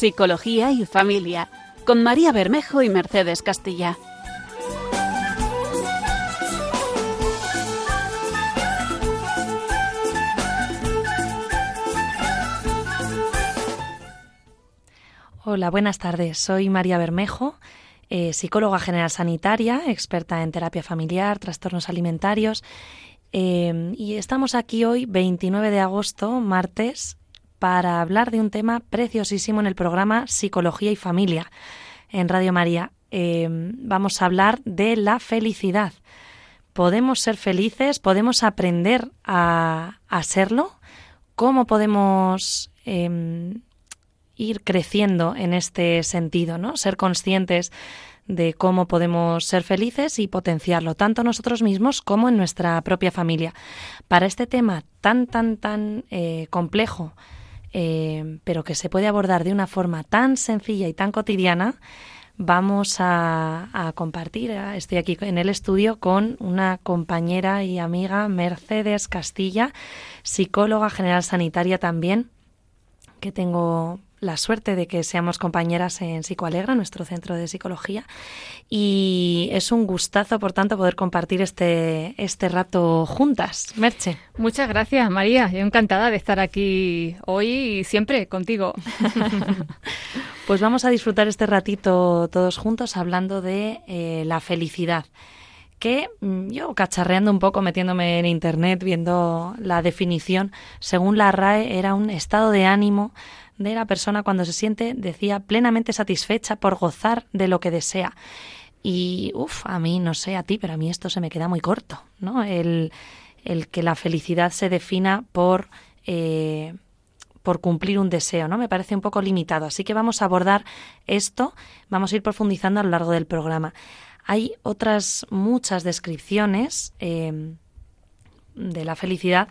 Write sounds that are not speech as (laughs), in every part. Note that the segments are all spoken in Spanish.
Psicología y Familia, con María Bermejo y Mercedes Castilla. Hola, buenas tardes. Soy María Bermejo, eh, psicóloga general sanitaria, experta en terapia familiar, trastornos alimentarios. Eh, y estamos aquí hoy, 29 de agosto, martes, para hablar de un tema preciosísimo en el programa Psicología y Familia en Radio María. Eh, vamos a hablar de la felicidad. ¿Podemos ser felices? ¿Podemos aprender a, serlo? ¿Cómo podemos em, ir creciendo en este sentido? ¿no? Ser conscientes de cómo podemos ser felices y potenciarlo, tanto nosotros mismos como en nuestra propia familia. Para este tema tan, tan, tan eh, complejo, eh, pero que se puede abordar de una forma tan sencilla y tan cotidiana, vamos a, compartir. Estoy aquí en el estudio con una compañera y amiga, Mercedes Castilla, psicóloga general sanitaria también, que tengo la suerte de que seamos compañeras en Psicoalegra, nuestro centro de psicología, y es un gustazo, por tanto, poder compartir este, este rato juntas. Merche. Muchas gracias, María. Yo encantada de estar aquí hoy y siempre contigo. (laughs) (laughs) pues vamos a disfrutar este ratito todos juntos hablando de eh, la felicidad que mm, yo cacharreando un poco, metiéndome en internet, viendo la definición, según la RAE, era un estado de ánimo de la persona cuando se siente, decía, plenamente satisfecha por gozar de lo que desea. Y, uff, a mí, no sé a ti, pero a mí esto se me queda muy corto, ¿no? El, el que la felicidad se defina por, eh, por cumplir un deseo, ¿no? Me parece un poco limitado. Así que vamos a abordar esto, vamos a ir profundizando a lo largo del programa. Hay otras muchas descripciones eh, de la felicidad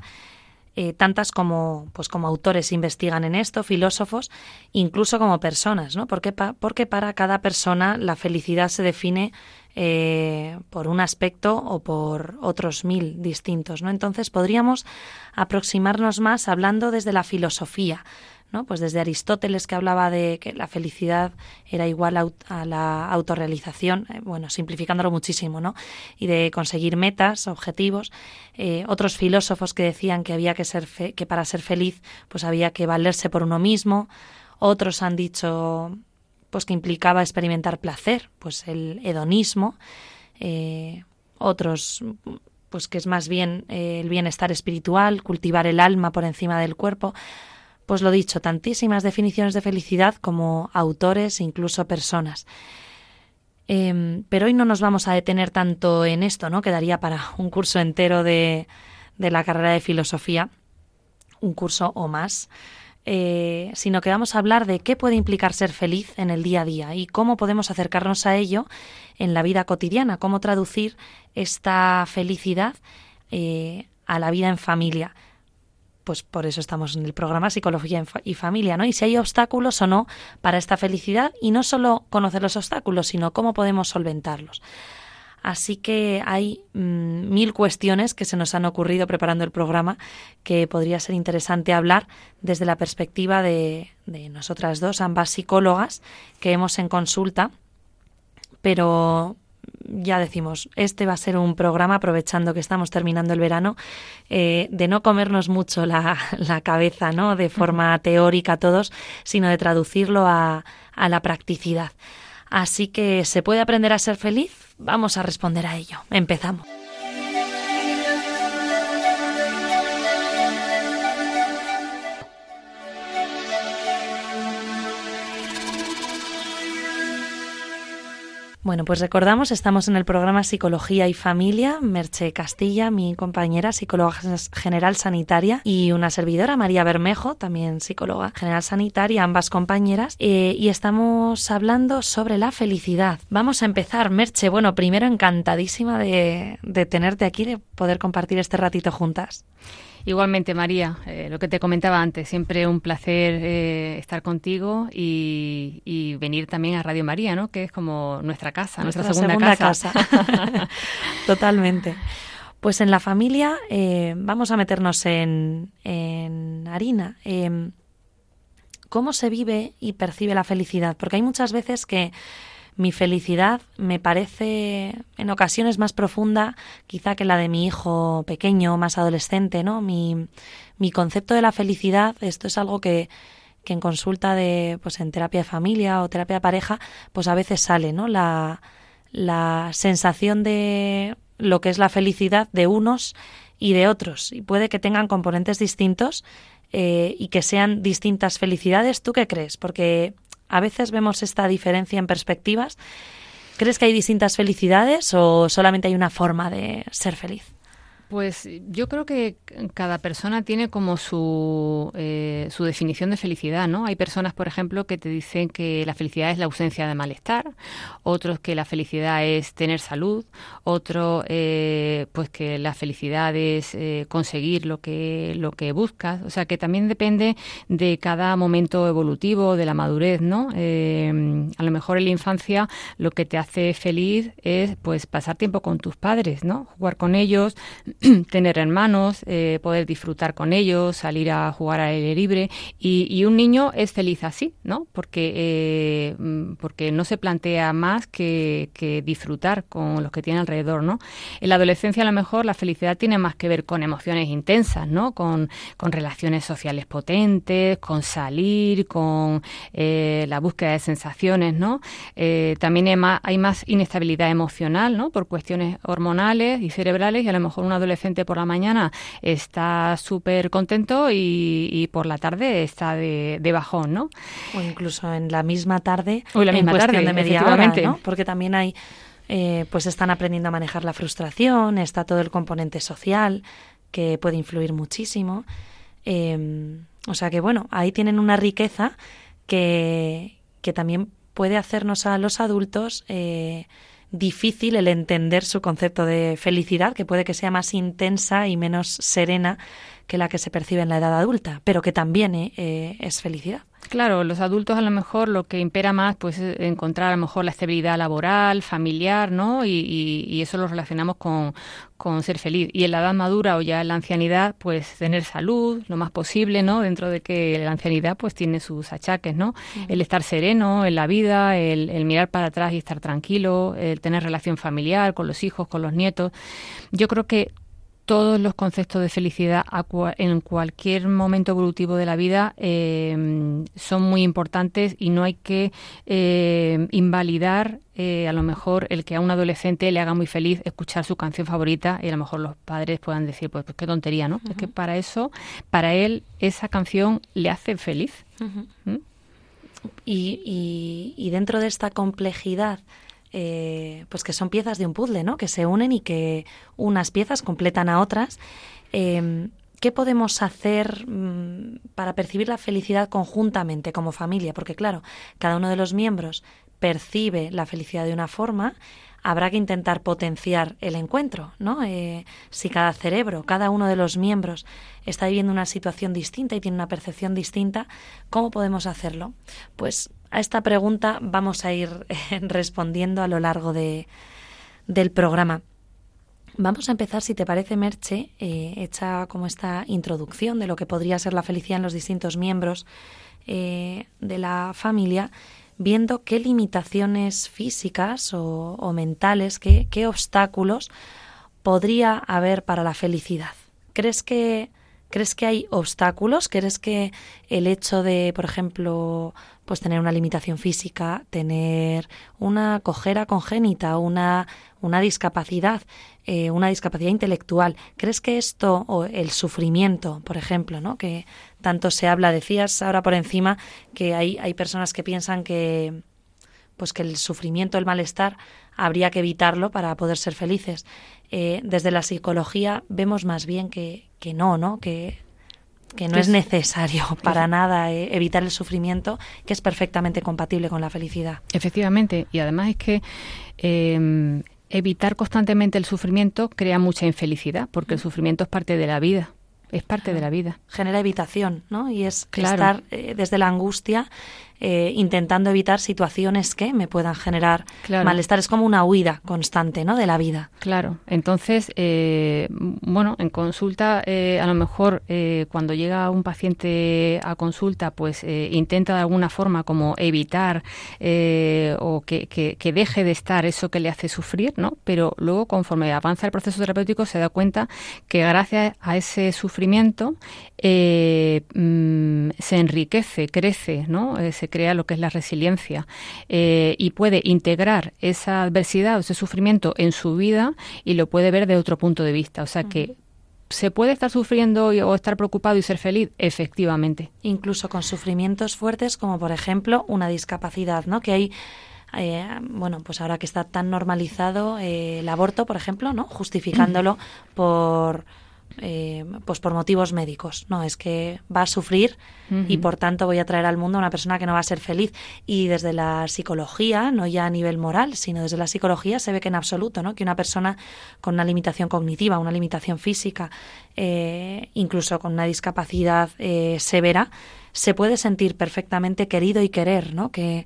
eh, tantas como, pues como autores investigan en esto, filósofos, incluso como personas, ¿no? Porque, porque para cada persona la felicidad se define eh, por un aspecto o por otros mil distintos, ¿no? Entonces podríamos aproximarnos más hablando desde la filosofía, ¿no? Pues desde Aristóteles que hablaba de que la felicidad era igual a, la autorrealización, eh, bueno, simplificándolo muchísimo, ¿no? Y de conseguir metas, objetivos. Eh, otros filósofos que decían que había que ser que para ser feliz, pues había que valerse por uno mismo. Otros han dicho, pues que implicaba experimentar placer, pues el hedonismo. Eh, otros pues que es más bien el bienestar espiritual, cultivar el alma por encima del cuerpo. Pues lo dicho, tantísimas definiciones de felicidad como autores, incluso personas. Em, pero hoy no nos vamos a detener tanto en esto, ¿no? Quedaría para un curso entero de, de la carrera de filosofía, un curso o más. Eh, sino que vamos a hablar de qué puede implicar ser feliz en el día a día y cómo podemos acercarnos a ello en la vida cotidiana, cómo traducir esta felicidad eh, a la vida en familia pues por eso estamos en el programa Psicología y Familia, ¿no? Y si hay obstáculos o no para esta felicidad y no solo conocer los obstáculos, sino cómo podemos solventarlos. Así que hay mm, mil cuestiones que se nos han ocurrido preparando el programa que podría ser interesante hablar desde la perspectiva de, de nosotras dos, ambas psicólogas que hemos en consulta, pero ya decimos, este va a ser un programa, aprovechando que estamos terminando el verano, eh, de no comernos mucho la, (laughs) la, cabeza, ¿no? De forma teórica todos, sino de traducirlo a, a la practicidad. Así que, ¿se puede aprender a ser feliz? Vamos a responder a ello. Empezamos. Bueno, pues recordamos, estamos en el programa Psicología y Familia, Merche Castilla, mi compañera psicóloga general sanitaria, y una servidora, María Bermejo, también psicóloga general sanitaria, ambas compañeras, eh, y estamos hablando sobre la felicidad. Vamos a empezar, Merche. Bueno, primero encantadísima de, de tenerte aquí, de poder compartir este ratito juntas. Igualmente, María, eh, lo que te comentaba antes, siempre un placer eh, estar contigo y, venir también a Radio María, ¿no? Que es como nuestra casa, nuestra, segunda, casa. (laughs) Totalmente. Pues en la familia eh, vamos a meternos en, en harina. ¿cómo se vive y percibe la felicidad? Porque hay muchas veces que mi felicidad me parece en ocasiones más profunda quizá que la de mi hijo pequeño, más adolescente, ¿no? Mi, mi concepto de la felicidad, esto es algo que, que en consulta de, pues en terapia de familia o terapia de pareja, pues a veces sale, ¿no? La, la sensación de lo que es la felicidad de unos y de otros. Y puede que tengan componentes distintos eh, y que sean distintas felicidades. ¿Tú qué crees? Porque a veces vemos esta diferencia en perspectivas. ¿Crees que hay distintas felicidades o solamente hay una forma de ser feliz? Pues yo creo que cada persona tiene como su, eh, su definición de felicidad, ¿no? Hay personas, por ejemplo, que te dicen que la felicidad es la ausencia de malestar, otros que la felicidad es tener salud, otros eh, pues que la felicidad es eh, conseguir lo que, lo que buscas. O sea, que también depende de cada momento evolutivo, de la madurez, ¿no? a lo mejor en la infancia lo que te hace feliz es pues pasar tiempo con tus padres, ¿no? Jugar con ellos, (clears throat) tener hermanos, eh, poder disfrutar con ellos, salir a jugar al aire libre. Y, un niño es feliz así, ¿no? Porque, eh, mm, porque no se plantea más que, disfrutar con los que tiene alrededor, ¿no? En la adolescencia a lo mejor la felicidad tiene más que ver con emociones intensas, ¿no? Con, relaciones sociales potentes, con salir, con eh, la búsqueda de sensaciones, ¿no? también hay más, hay más inestabilidad emocional, ¿no? Por cuestiones hormonales y cerebrales y a lo mejor un adolescente por la mañana está súper contento y, por la tarde está de, bajón, ¿no? O incluso en la misma tarde, o la misma tarde, de media hora, ¿no? Porque también hay, eh, pues están aprendiendo a manejar la frustración, está todo el componente social que puede influir muchísimo. Em, o sea que bueno, ahí tienen una riqueza que, que también puede hacernos a los adultos eh, difícil el entender su concepto de felicidad, que puede que sea más intensa y menos serena que la que se percibe en la edad adulta, pero que también eh, eh, es felicidad. Claro, los adultos a lo mejor lo que impera más pues es encontrar a lo mejor la estabilidad laboral, familiar, ¿no? Y, eso lo relacionamos con, con, ser feliz. Y en la edad madura o ya en la ancianidad, pues tener salud lo más posible, ¿no? Dentro de que la ancianidad pues tiene sus achaques, ¿no? El estar sereno en la vida, el, el mirar para atrás y estar tranquilo, el tener relación familiar con los hijos, con los nietos. Yo creo que todos los conceptos de felicidad en cualquier momento evolutivo de la vida em, son muy importantes y no hay que em, invalidar eh, a lo mejor el que a un adolescente le haga muy feliz escuchar su canción favorita y a lo mejor los padres puedan decir, pues, pues qué tontería, ¿no? Es que para eso, para él, esa canción le hace feliz. ¿Mm? y, y dentro de esta complejidad eh, pues que son piezas de un puzzle, ¿no? Que se unen y que unas piezas completan a otras. Em, ¿Qué podemos hacer mm, para percibir la felicidad conjuntamente como familia? Porque claro, cada uno de los miembros percibe la felicidad de una forma, habrá que intentar potenciar el encuentro, ¿no? Eh, si cada cerebro, cada uno de los miembros está viviendo una situación distinta y tiene una percepción distinta, ¿cómo podemos hacerlo? Pues a esta pregunta vamos a ir (laughs) respondiendo a lo largo de, del programa. Vamos a empezar, si te parece, Merche, eh, hecha como esta introducción de lo que podría ser la felicidad en los distintos miembros eh, de la familia, viendo qué limitaciones físicas o, mentales, qué, qué obstáculos podría haber para la felicidad. ¿Crees que ¿Crees que hay obstáculos? ¿Crees que el hecho de, por ejemplo, pues tener una limitación física, tener una cojera congénita, una, una discapacidad, eh, una discapacidad intelectual, ¿crees que esto o el sufrimiento, por ejemplo, ¿no? que tanto se habla, decías ahora por encima que hay, hay personas que piensan que pues que el sufrimiento, el malestar, habría que evitarlo para poder ser felices. Eh, desde la psicología vemos más bien que, que no, ¿no? Que, que no es necesario (laughs) para nada eh, evitar el sufrimiento, que es perfectamente compatible con la felicidad. Efectivamente, y además es que em, evitar constantemente el sufrimiento crea mucha infelicidad, porque el sufrimiento es parte de la vida. Es parte de la vida. Genera evitación, ¿no? Y es estar eh, desde la angustia eh, intentando evitar situaciones que me puedan generar malestar. Es como una huida constante ¿no? de la vida. Claro. Entonces, eh, bueno, en consulta, a lo mejor cuando llega un paciente a consulta, pues intenta de alguna forma como evitar o que, que, deje de estar eso que le hace sufrir, ¿no? Pero luego, conforme avanza el proceso terapéutico, se da cuenta que gracias a ese sufrimiento eh, mm, se enriquece, crece, ¿no? Eh, se crea lo que es la resiliencia eh, y puede integrar esa adversidad o ese sufrimiento en su vida y lo puede ver de otro punto de vista. O sea que ¿Se puede estar sufriendo o estar preocupado y ser feliz? Efectivamente. Incluso con sufrimientos fuertes como por ejemplo una discapacidad, ¿no? Que hay eh, bueno, pues ahora que está tan normalizado eh, el aborto, por ejemplo, ¿no? Justificándolo por eh, pues por motivos médicos. No, es que va a sufrir y por tanto voy a traer al mundo a una persona que no va a ser feliz. Y desde la psicología, no ya a nivel moral, sino desde la psicología se ve que en absoluto, ¿no? Que una persona con una limitación cognitiva, una limitación física, incluso con una discapacidad severa, se puede sentir perfectamente querido y querer, ¿no? Que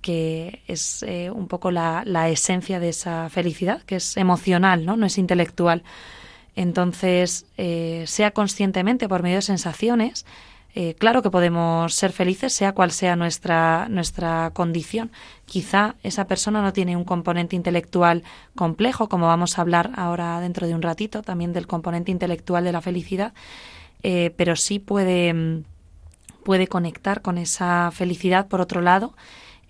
que es eh, un poco la, la, esencia de esa felicidad, que es emocional, no, no es intelectual. Entonces, eh, sea conscientemente por medio de sensaciones, eh, claro que podemos ser felices, sea cual sea nuestra, nuestra condición. Quizá esa persona no tiene un componente intelectual complejo, como vamos a hablar ahora dentro de un ratito, también del componente intelectual de la felicidad, pero sí puede, puede conectar con esa felicidad por otro lado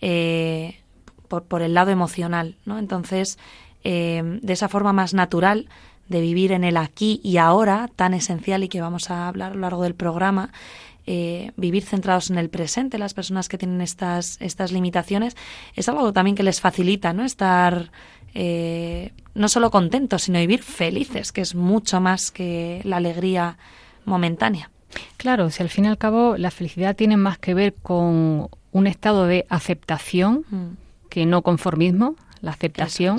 eh, por, el lado emocional, ¿no? Entonces, eh, de esa forma más natural de vivir en el aquí y ahora, tan esencial y que vamos a hablar a lo largo del programa, eh, vivir centrados en el presente, las personas que tienen estas, estas limitaciones, es algo también que les facilita, ¿no? Estar no solo contentos, sino vivir felices, que es mucho más que la alegría momentánea. Claro, si al fin y al cabo la felicidad tiene más que ver con un estado de aceptación mm. que no conformismo, la aceptación.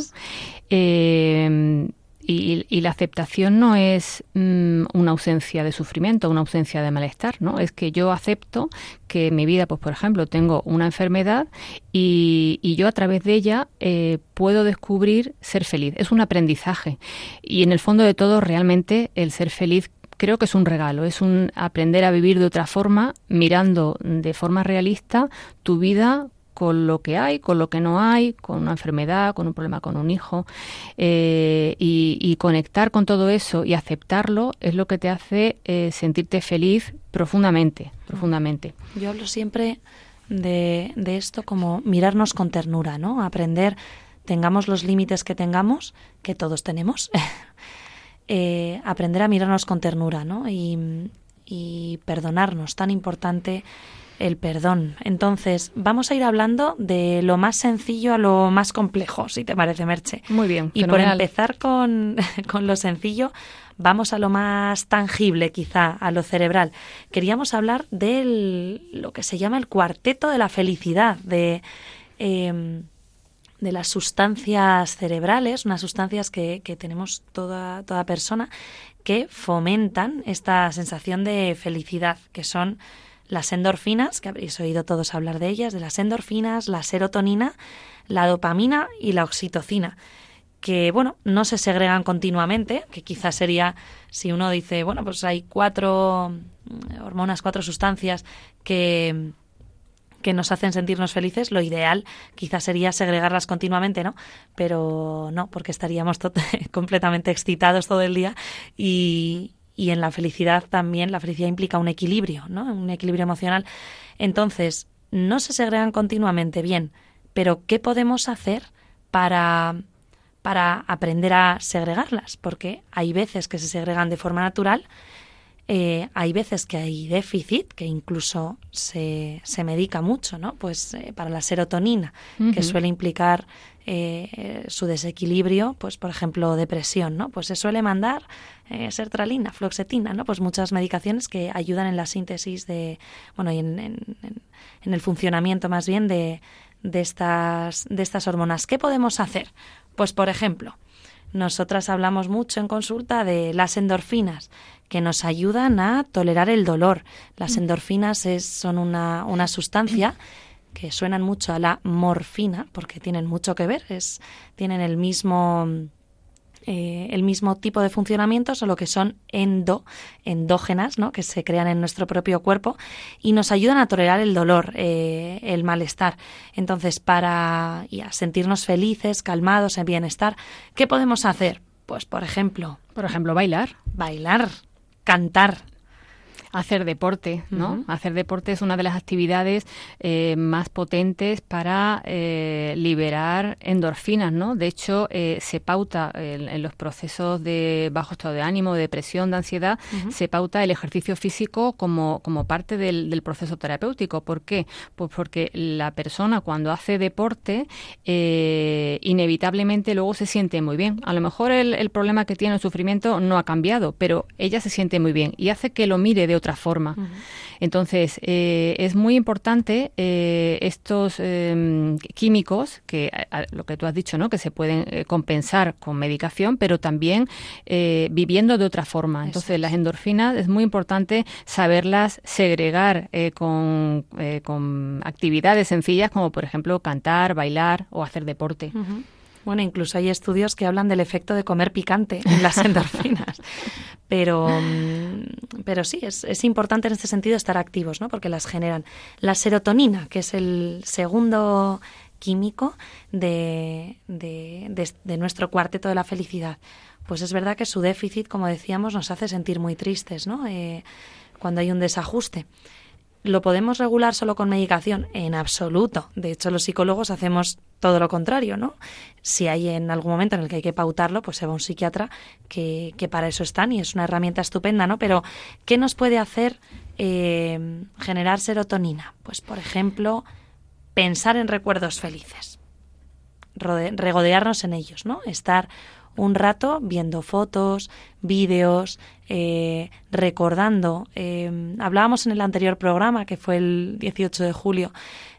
Eh, y, la aceptación no es mm, una ausencia de sufrimiento, una ausencia de malestar, ¿no? Es que yo acepto que mi vida, pues por ejemplo, tengo una enfermedad y, yo a través de ella eh, puedo descubrir ser feliz. Es un aprendizaje. Y en el fondo de todo, realmente el ser feliz creo que es un regalo, es un aprender a vivir de otra forma, mirando de forma realista tu vida con lo que hay, con lo que no hay, con una enfermedad, con un problema con un hijo, eh, y, conectar con todo eso y aceptarlo es lo que te hace eh, sentirte feliz profundamente, profundamente. Yo hablo siempre de, esto como mirarnos con ternura, ¿no? Aprender, tengamos los límites que tengamos, que todos tenemos, (laughs) Eh, aprender a mirarnos con ternura ¿no? y, perdonarnos, tan importante el perdón. Entonces, vamos a ir hablando de lo más sencillo a lo más complejo, si te parece, Merche. Muy bien. Y por empezar con, (laughs) con, lo sencillo, vamos a lo más tangible, quizá, a lo cerebral. Queríamos hablar de lo que se llama el cuarteto de la felicidad, de... Em, de las sustancias cerebrales, unas sustancias que, que tenemos toda, toda persona, que fomentan esta sensación de felicidad, que son las endorfinas, que habréis oído todos hablar de ellas, de las endorfinas, la serotonina, la dopamina y la oxitocina, que bueno, no se segregan continuamente, que quizás sería si uno dice, bueno, pues hay cuatro hormonas, cuatro sustancias que que nos hacen sentirnos felices, lo ideal quizás sería segregarlas continuamente, ¿no? Pero no, porque estaríamos (laughs) completamente excitados todo el día y, y en la felicidad también, la felicidad implica un equilibrio, ¿no? Un equilibrio emocional. Entonces, no se segregan continuamente, bien, pero ¿qué podemos hacer para para aprender a segregarlas? Porque hay veces que se segregan de forma natural eh, hay veces que hay déficit, que incluso se, se medica mucho, ¿no? Pues eh, para la serotonina, que suele implicar eh, su desequilibrio, pues por ejemplo depresión, ¿no? Pues se suele mandar sertralina, floxetina, ¿no? Pues muchas medicaciones que ayudan en la síntesis de, bueno, y en, en, el funcionamiento más bien de, de, estas, de estas hormonas. ¿Qué podemos hacer? Pues por ejemplo, nosotras hablamos mucho en consulta de las endorfinas, que nos ayudan a tolerar el dolor. Las mm. endorfinas es, son una, una sustancia que suenan mucho a la morfina, porque tienen mucho que ver, es, tienen el mismo eh, el mismo tipo de funcionamiento, solo que son endo, endógenas, ¿no? que se crean en nuestro propio cuerpo y nos ayudan a tolerar el dolor, eh, el malestar. Entonces, para sentirnos felices, calmados, en bienestar, ¿qué podemos hacer? Pues, por ejemplo... Por ejemplo, bailar. Bailar, cantar, hacer deporte, ¿no? Hacer deporte es una de las actividades eh, más potentes para eh, liberar endorfinas, ¿no? De hecho, eh, se pauta en, los procesos de bajo estado de ánimo, de depresión, de ansiedad, se pauta el ejercicio físico como, como parte del, del, proceso terapéutico. ¿Por qué? Pues porque la persona cuando hace deporte, inevitablemente luego se siente muy bien. A lo mejor el, el problema que tiene el sufrimiento no ha cambiado, pero ella se siente muy bien y hace que lo mire de otra forma. Entonces, eh, es muy importante eh, estos em, químicos, que lo que tú has dicho, ¿no? que se pueden eh, compensar con medicación, pero también viviendo de otra forma. Entonces, las endorfinas es muy importante saberlas segregar con, con, actividades sencillas como, por ejemplo, cantar, bailar o hacer deporte. Bueno, incluso hay estudios que hablan del efecto de comer picante en las (laughs) endorfinas. pero, mm, pero sí, es, es, importante en este sentido estar activos, ¿no? Porque las generan. La serotonina, que es el segundo químico de, de, de, nuestro cuarteto de la felicidad. Pues es verdad que su déficit, como decíamos, nos hace sentir muy tristes, ¿no? Eh, cuando hay un desajuste. ¿Lo podemos regular solo con medicación? En absoluto. De hecho, los psicólogos hacemos todo lo contrario, ¿no? Si hay en algún momento en el que hay que pautarlo, pues se va un psiquiatra que, que para eso están y es una herramienta estupenda, ¿no? Pero, ¿qué nos puede hacer eh, generar serotonina? Pues, por ejemplo, pensar en recuerdos felices, regodearnos en ellos, ¿no? Estar un rato viendo fotos, vídeos, eh, recordando. Eh, hablábamos en el anterior programa, que fue el 18 de julio,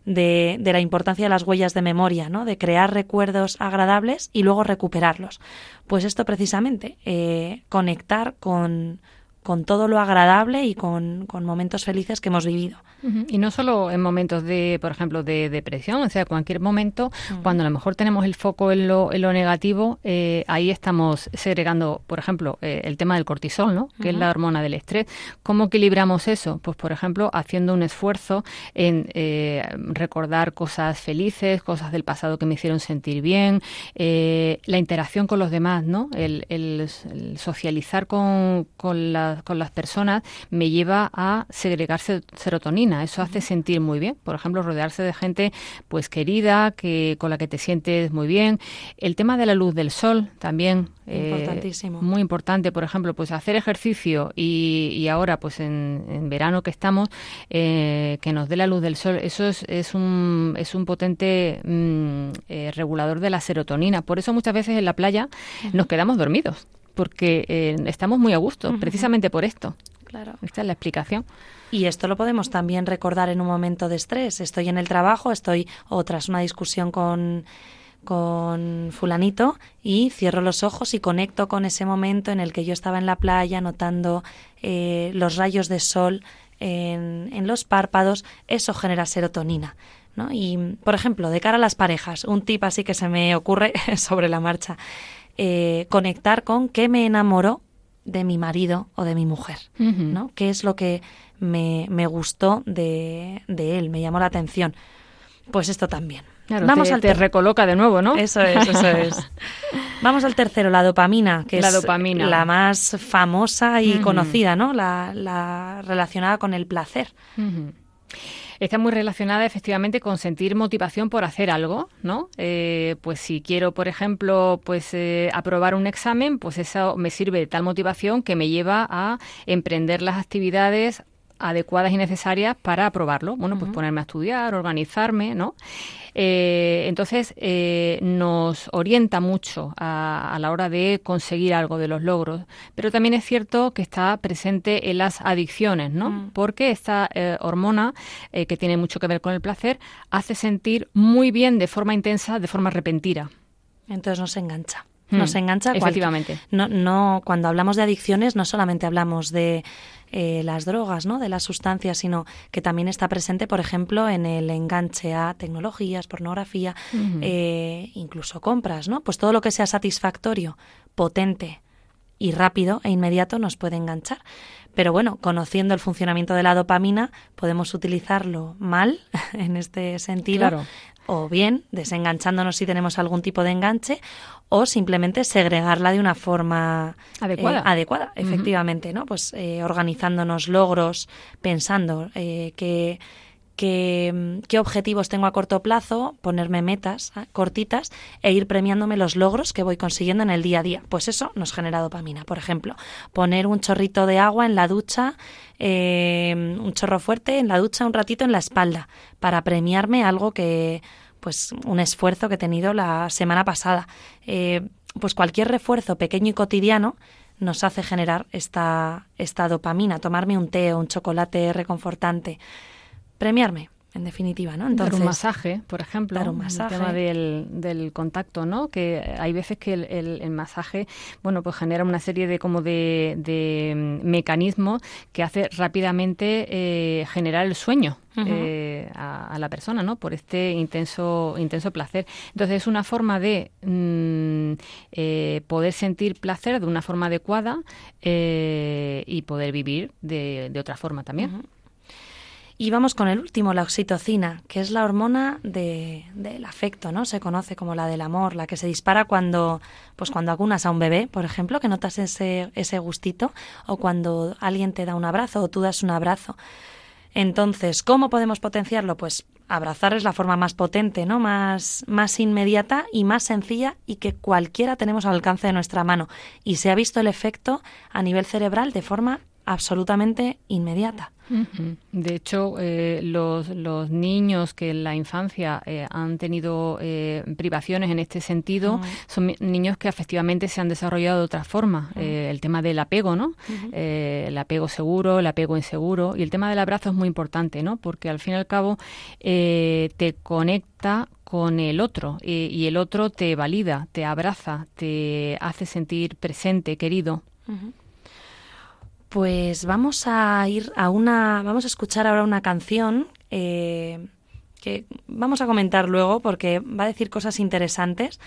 de, de, la importancia de las huellas de memoria, ¿no? de crear recuerdos agradables y luego recuperarlos. Pues esto precisamente, eh, conectar con, con todo lo agradable y con, con momentos felices que hemos vivido. Y no solo en momentos de, por ejemplo, de depresión, o sea, cualquier momento, cuando a lo mejor tenemos el foco en lo, en lo negativo, eh, ahí estamos segregando, por ejemplo, eh, el tema del cortisol, ¿no? Que es la hormona del estrés. ¿Cómo equilibramos eso? Pues, por ejemplo, haciendo un esfuerzo en eh, recordar cosas felices, cosas del pasado que me hicieron sentir bien, la interacción con los demás, ¿no? El, el, socializar con, con, con las personas me lleva a segregar serotonina eso hace sentir muy bien. Por ejemplo, rodearse de gente pues querida, que con la que te sientes muy bien. El tema de la luz del sol también eh, Importantísimo. muy importante, por ejemplo, pues hacer ejercicio y, ahora, pues en, verano que estamos, eh, que nos dé la luz del sol, eso es, es, un, es un potente mm, eh, regulador de la serotonina. Por eso muchas veces en la playa nos quedamos dormidos, porque estamos muy a gusto, precisamente por esto. Claro. Esta es la explicación. Y esto lo podemos también recordar en un momento de estrés. Estoy en el trabajo, estoy o tras una discusión con con fulanito y cierro los ojos y conecto con ese momento en el que yo estaba en la playa notando eh, los rayos de sol en, en, los párpados, eso genera serotonina. ¿no? Y, por ejemplo, de cara a las parejas, un tip así que se me ocurre (laughs) sobre la marcha, eh, conectar con qué me enamoró de mi marido o de mi mujer, ¿no? ¿Qué es lo que me, me gustó de, de, él, me llamó la atención. Pues esto también. Vamos al te recoloca de nuevo, ¿no? Eso es, eso (laughs) es. Vamos al tercero, la dopamina, que la es dopamina. la más famosa y conocida, ¿no? La, la, relacionada con el placer. Está muy relacionada efectivamente con sentir motivación por hacer algo, ¿no? Eh, pues si quiero, por ejemplo, pues eh, aprobar un examen, pues eso me sirve de tal motivación que me lleva a emprender las actividades adecuadas y necesarias para aprobarlo. Bueno, pues ponerme a estudiar, organizarme, ¿no? Eh, entonces, eh, nos orienta mucho a, la hora de conseguir algo de los logros. Pero también es cierto que está presente en las adicciones, ¿no? Mm. Porque esta eh, hormona, que tiene mucho que ver con el placer, hace sentir muy bien de forma intensa, de forma repentina. Entonces nos engancha. Nos engancha. Efectivamente. No, no, cuando hablamos de adicciones no solamente hablamos de eh, las drogas, ¿no? de las sustancias, sino que también está presente, por ejemplo, en el enganche a tecnologías, pornografía, eh, incluso compras, ¿no? Pues todo lo que sea satisfactorio, potente y rápido e inmediato nos puede enganchar. Pero bueno, conociendo el funcionamiento de la dopamina, podemos utilizarlo mal (laughs) en este sentido, o bien desenganchándonos si tenemos algún tipo de enganche, o simplemente segregarla de una forma adecuada, eh, adecuada efectivamente, ¿no? Pues eh, organizándonos logros, pensando eh, que qué, objetivos tengo a corto plazo, ponerme metas ah, cortitas e ir premiándome los logros que voy consiguiendo en el día a día. Pues eso nos genera dopamina. Por ejemplo, poner un chorrito de agua en la ducha, eh, un chorro fuerte en la ducha un ratito en la espalda, para premiarme algo que, pues, un esfuerzo que he tenido la semana pasada. Eh, pues cualquier refuerzo pequeño y cotidiano nos hace generar esta, esta dopamina. Tomarme un té o un chocolate reconfortante premiarme en definitiva, ¿no? Entonces, dar un masaje, por ejemplo, dar un masaje. el tema del, del contacto, ¿no? Que hay veces que el, el, masaje, bueno, pues genera una serie de como de, de mecanismos que hace rápidamente eh, generar el sueño. Eh, a, la persona, ¿no? Por este intenso, intenso placer. Entonces es una forma de mm, eh, poder sentir placer de una forma adecuada y poder vivir de, de otra forma también. Y vamos con el último, la oxitocina, que es la hormona de, del afecto, ¿no? Se conoce como la del amor, la que se dispara cuando, pues cuando acunas a un bebé, por ejemplo, que notas ese, ese gustito, o cuando alguien te da un abrazo o tú das un abrazo. Entonces, ¿cómo podemos potenciarlo? Pues abrazar es la forma más potente, ¿no? Más, más inmediata y más sencilla y que cualquiera tenemos al alcance de nuestra mano. Y se ha visto el efecto a nivel cerebral de forma absolutamente inmediata. De hecho, eh, los, los, niños que en la infancia eh, han tenido eh, privaciones en este sentido son niños que efectivamente se han desarrollado de otra forma. el tema del apego, ¿no? el apego seguro, el apego inseguro. Y el tema del abrazo es muy importante, ¿no? Porque al fin y al cabo te conecta con el otro y el otro te valida, te abraza, te hace sentir presente, querido. Pues vamos a ir a una, vamos a escuchar ahora una canción eh, que vamos a comentar luego porque va a decir cosas interesantes,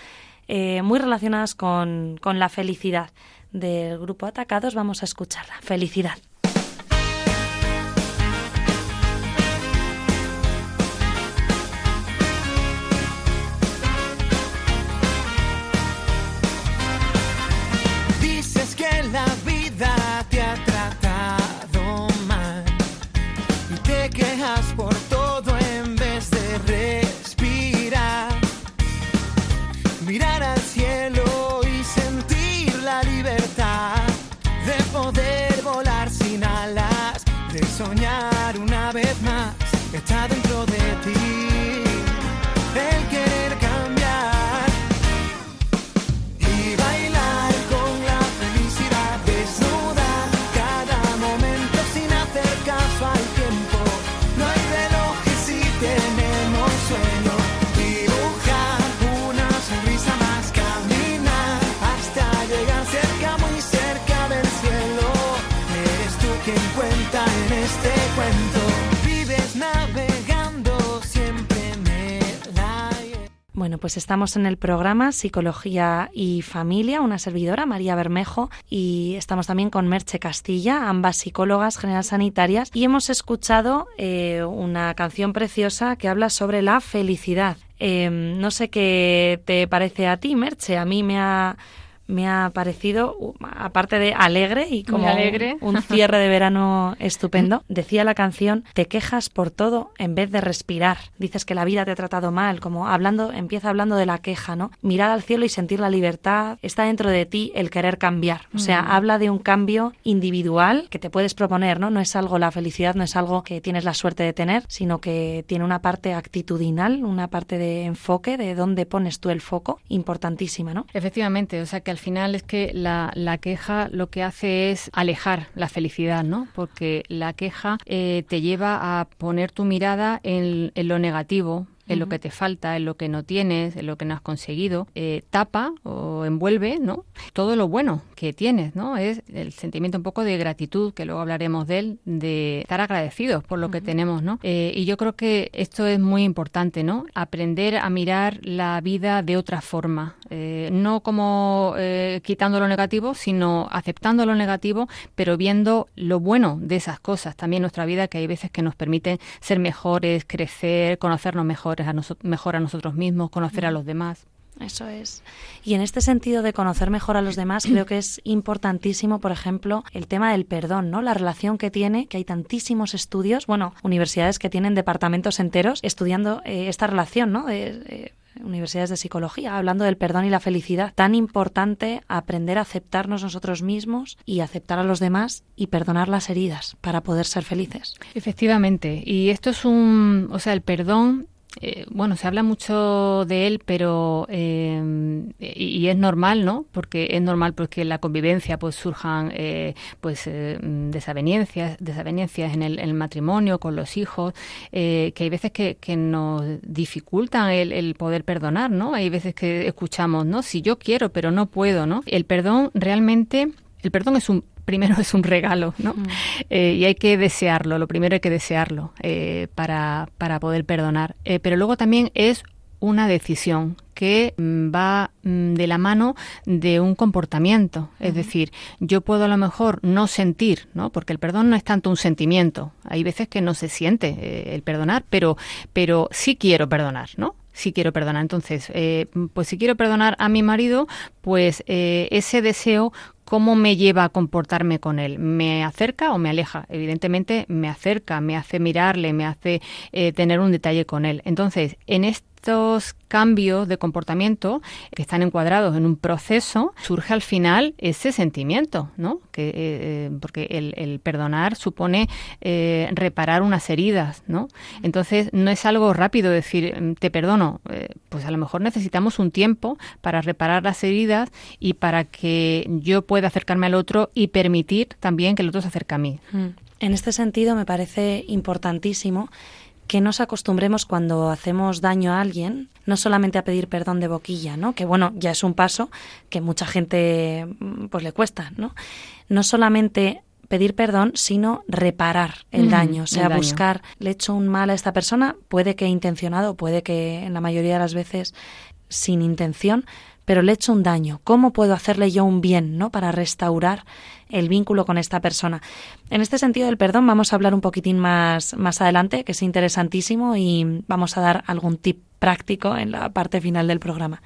eh, muy relacionadas con, con la felicidad del grupo Atacados. Vamos a escucharla. Felicidad. soñar una vez más. Está dentro Bueno, pues estamos en el programa Psicología y Familia, una servidora, María Bermejo, y estamos también con Merche Castilla, ambas psicólogas general sanitarias, y hemos escuchado eh, una canción preciosa que habla sobre la felicidad. Em, no sé qué te parece a ti, Merche, a mí me ha me ha parecido, aparte de alegre y como alegre. Un, (laughs) cierre de verano estupendo, decía la canción, te quejas por todo en vez de respirar. Dices que la vida te ha tratado mal, como hablando, empieza hablando de la queja, ¿no? Mirar al cielo y sentir la libertad, está dentro de ti el querer cambiar. O sea, mm. habla de un cambio individual que te puedes proponer, ¿no? No es algo, la felicidad no es algo que tienes la suerte de tener, sino que tiene una parte actitudinal, una parte de enfoque, de dónde pones tú el foco, importantísima, ¿no? Efectivamente, o sea que al final es que la, queja lo que hace es alejar la felicidad, ¿no? Porque la queja eh, te lleva a poner tu mirada en, lo negativo, en lo que te falta, en lo que no tienes, en lo que no has conseguido, eh, tapa o envuelve, ¿no? Todo lo bueno que tienes, ¿no? Es el sentimiento un poco de gratitud, que luego hablaremos de él, de estar agradecidos por lo que tenemos, ¿no? Eh, y yo creo que esto es muy importante, ¿no? Aprender a mirar la vida de otra forma, eh, no como quitando lo negativo, sino aceptando lo negativo, pero viendo lo bueno de esas cosas también en nuestra vida, que hay veces que nos permiten ser mejores, crecer, conocernos mejores a mejor a nosotros mismos, conocer a los demás. Eso es. Y en este sentido de conocer mejor a los demás, creo que es importantísimo, por ejemplo, el tema del perdón, ¿no? La relación que tiene, que hay tantísimos estudios, bueno, universidades que tienen departamentos enteros estudiando eh, esta relación, ¿no? De, universidades de psicología, hablando del perdón y la felicidad. Tan importante aprender a aceptarnos nosotros mismos y aceptar a los demás y perdonar las heridas para poder ser felices. Efectivamente. Y esto es un, o sea, el perdón eh, bueno, se habla mucho de él, pero eh, y, es normal, ¿no? Porque es normal porque en la convivencia pues surjan eh, pues desavenencias, desavenencias en el, matrimonio con los hijos, que hay veces que, que nos dificultan el, el, poder perdonar, ¿no? Hay veces que escuchamos, ¿no? Si yo quiero, pero no puedo, ¿no? El perdón realmente el perdón es un primero (laughs) es un regalo, ¿no? Mm. Eh, y hay que desearlo, lo primero hay que desearlo eh, para, para, poder perdonar. Eh, pero luego también es una decisión que mm, va mm, de la mano de un comportamiento. Es decir, yo puedo a lo mejor no sentir, ¿no? Porque el perdón no es tanto un sentimiento. Hay veces que no se siente el perdonar, pero, pero sí quiero perdonar, ¿no? sí quiero perdonar. Entonces, pues si quiero perdonar a mi marido, pues ese deseo ¿Cómo me lleva a comportarme con él? ¿Me acerca o me aleja? Evidentemente me acerca, me hace mirarle, me hace eh, tener un detalle con él. Entonces, en este estos cambios de comportamiento que están encuadrados en un proceso, surge al final ese sentimiento, ¿no? Que, eh, eh, porque el, perdonar supone eh, reparar unas heridas, ¿no? Entonces no es algo rápido decir mm, te perdono, pues a lo mejor necesitamos un tiempo para reparar las heridas y para que yo pueda acercarme al otro y permitir también que el otro se acerque a mí. Mm. En este sentido me parece importantísimo que nos acostumbremos cuando hacemos daño a alguien, no solamente a pedir perdón de boquilla, ¿no? Que bueno, ya es un paso que mucha gente mm, pues le cuesta, ¿no? No solamente pedir perdón, sino reparar el daño, o sea, buscar, le he hecho un mal a esta persona, puede que intencionado, puede que en la mayoría de las veces sin intención, pero le he hecho un daño. ¿Cómo puedo hacerle yo un bien, ¿no? Para restaurar el vínculo con esta persona. En este sentido del perdón vamos a hablar un poquitín más, más adelante, que es interesantísimo, y vamos a dar algún tip práctico en la parte final del programa.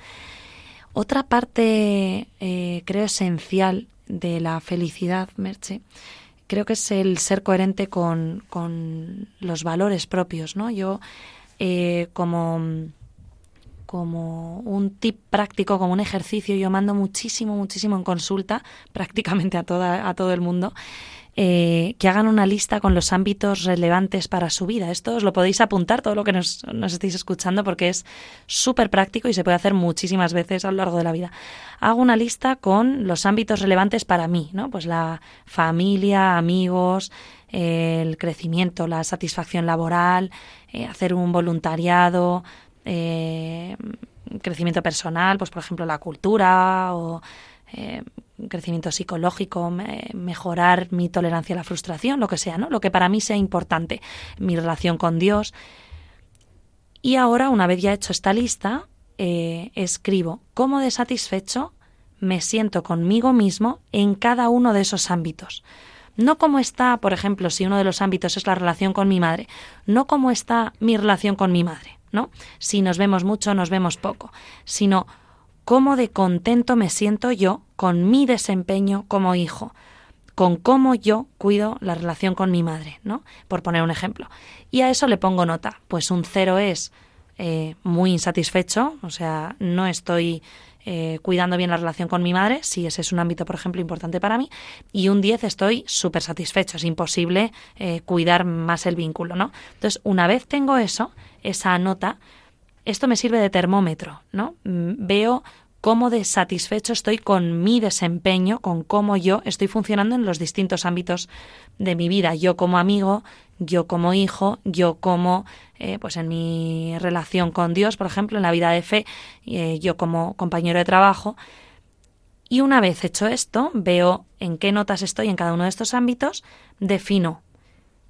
Otra parte, eh, creo, esencial de la felicidad, Merche, creo que es el ser coherente con, con los valores propios, ¿no? Yo, eh, como como un tip práctico, como un ejercicio. Yo mando muchísimo, muchísimo en consulta, (laughs) prácticamente a, toda, a todo el mundo, eh, que hagan una lista con los ámbitos relevantes para su vida. Esto os lo podéis apuntar, todo lo que nos, nos estéis escuchando, porque es súper práctico y se puede hacer muchísimas veces a lo largo de la vida. Hago una lista con los ámbitos relevantes para mí, ¿no? Pues la familia, amigos, el crecimiento, la satisfacción laboral, eh, hacer un voluntariado, eh, crecimiento personal, pues por ejemplo la cultura o eh, crecimiento psicológico, mejorar mi tolerancia a la frustración, lo que sea, ¿no? Lo que para mí sea importante, mi relación con Dios. Y ahora, una vez ya hecho esta lista, eh, escribo cómo de satisfecho me siento conmigo mismo en cada uno de esos ámbitos. No cómo está, por ejemplo, si uno de los ámbitos es la relación con mi madre, no cómo está mi relación con mi madre, ¿no? Si nos vemos mucho, nos vemos poco, sino cómo de contento me siento yo con mi desempeño como hijo, con cómo yo cuido la relación con mi madre, ¿no? Por poner un ejemplo. Y a eso le pongo nota. Pues un cero es eh, muy insatisfecho, o sea, no estoy eh, cuidando bien la relación con mi madre, si ese es un ámbito, por ejemplo, importante para mí, y un 10 estoy súper satisfecho, es imposible eh, cuidar más el vínculo, ¿no? Entonces, una vez tengo eso, esa nota, esto me sirve de termómetro, ¿no? Mm, veo cómo desatisfecho estoy con mi desempeño, con cómo yo estoy funcionando en los distintos ámbitos de mi vida. Yo como amigo, yo como hijo, yo como, eh, pues en mi relación con Dios, por ejemplo, en la vida de fe, eh, yo como compañero de trabajo. Y una vez hecho esto, veo en qué notas estoy en cada uno de estos ámbitos, defino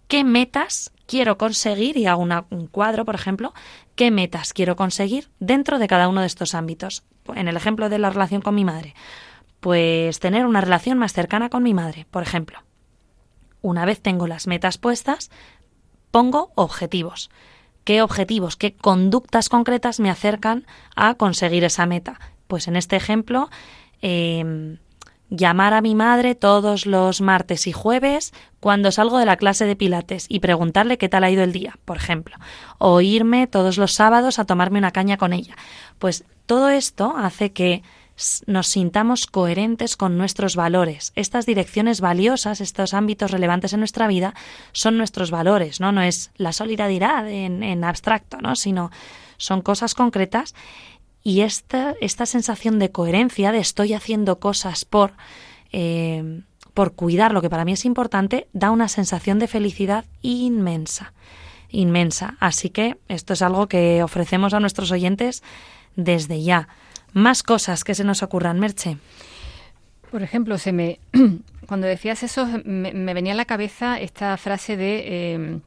qué metas quiero conseguir y hago un cuadro, por ejemplo, qué metas quiero conseguir dentro de cada uno de estos ámbitos. En el ejemplo de la relación con mi madre, pues tener una relación más cercana con mi madre, por ejemplo. Una vez tengo las metas puestas, pongo objetivos. ¿Qué objetivos, qué conductas concretas me acercan a conseguir esa meta? Pues en este ejemplo, em, llamar a mi madre todos los martes y jueves cuando salgo de la clase de pilates y preguntarle qué tal ha ido el día, por ejemplo, o irme todos los sábados a tomarme una caña con ella. Pues todo esto hace que nos sintamos coherentes con nuestros valores. Estas direcciones valiosas, estos ámbitos relevantes en nuestra vida, son nuestros valores, ¿no? No es la solidaridad en, abstracto, ¿no? Sino son cosas concretas y esta, esta sensación de coherencia, de estoy haciendo cosas por, eh, por cuidar lo que para mí es importante, da una sensación de felicidad inmensa, inmensa. Así que esto es algo que ofrecemos a nuestros oyentes desde ya. Más cosas que se nos ocurran, Merche. Por ejemplo, se me (clears throat) cuando decías eso me, venía a la cabeza esta frase de eh,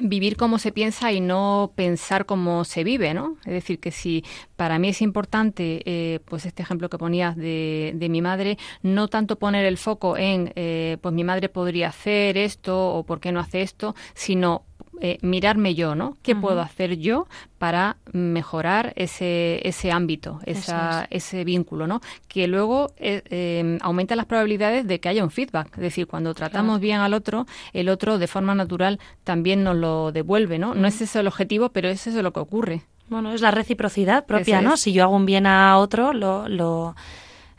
vivir como se piensa y no pensar como se vive, ¿no? Es decir, que si para mí es importante, eh, pues este ejemplo que ponías de, de, mi madre, no tanto poner el foco en, eh, pues mi madre podría hacer esto o por qué no hace esto, sino eh, mirarme yo, ¿no? ¿Qué puedo hacer yo para mejorar ese, ese ámbito, esa, ese vínculo, ¿no? Que luego eh, em, aumenta las probabilidades de que haya un feedback. Es decir, cuando tratamos bien al otro, el otro de forma natural también nos lo devuelve, ¿no? No es ese el objetivo, pero es eso lo que ocurre. Bueno, es la reciprocidad propia, ¿no? Si yo hago un bien a otro, lo, lo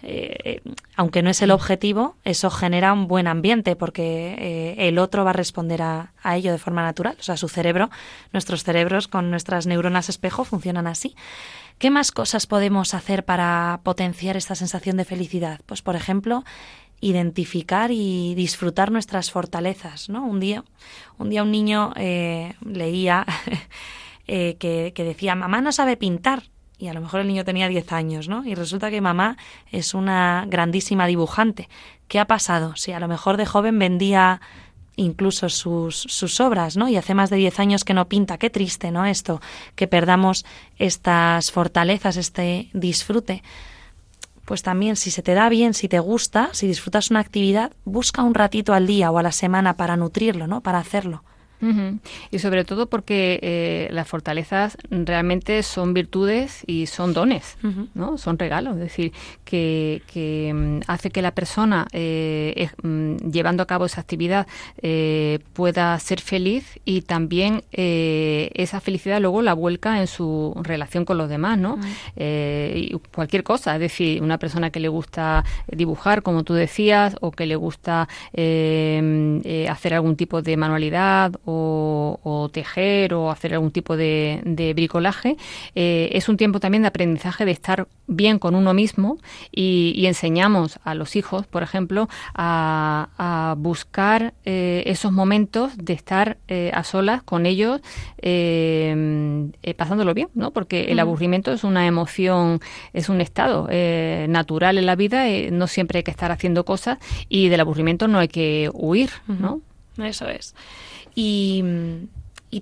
eh, aunque no es el objetivo, eso genera un buen ambiente porque eh, el otro va a responder a, ello de forma natural. O sea, su cerebro, nuestros cerebros con nuestras neuronas espejo funcionan así. ¿Qué más cosas podemos hacer para potenciar esta sensación de felicidad? Pues, por ejemplo, identificar y disfrutar nuestras fortalezas, ¿no? Un día, un día un niño eh, leía (laughs) que decía, mamá no sabe pintar, y a lo mejor el niño tenía 10 años, ¿no? Y resulta que mamá es una grandísima dibujante. ¿Qué ha pasado? Si a lo mejor de joven vendía incluso sus, sus obras, ¿no? Y hace más de 10 años que no pinta. Qué triste, ¿no? Esto, que perdamos estas fortalezas, este disfrute. Pues también, si se te da bien, si te gusta, si disfrutas una actividad, busca un ratito al día o a la semana para nutrirlo, ¿no? Para hacerlo. Y sobre todo porque eh, las fortalezas realmente son virtudes y son dones, ¿no? Son regalos, es decir, que, que mm, hace que la persona eh, mm, llevando a cabo esa actividad eh, pueda ser feliz y también esa felicidad luego la vuelca en su relación con los demás, ¿no? cualquier cosa, es decir, una persona que le gusta dibujar, como tú decías, o que le gusta hacer algún tipo de manualidad o, tejer o hacer algún tipo de, bricolaje, eh, es un tiempo también de aprendizaje de estar bien con uno mismo y, enseñamos a los hijos, por ejemplo, a, buscar eh, esos momentos de estar eh, a solas con ellos, pasándolo bien, ¿no? Porque el aburrimiento es una emoción, es un estado natural en la vida, no siempre hay que estar haciendo cosas y del aburrimiento no hay que huir, ¿no? Eso es. Y,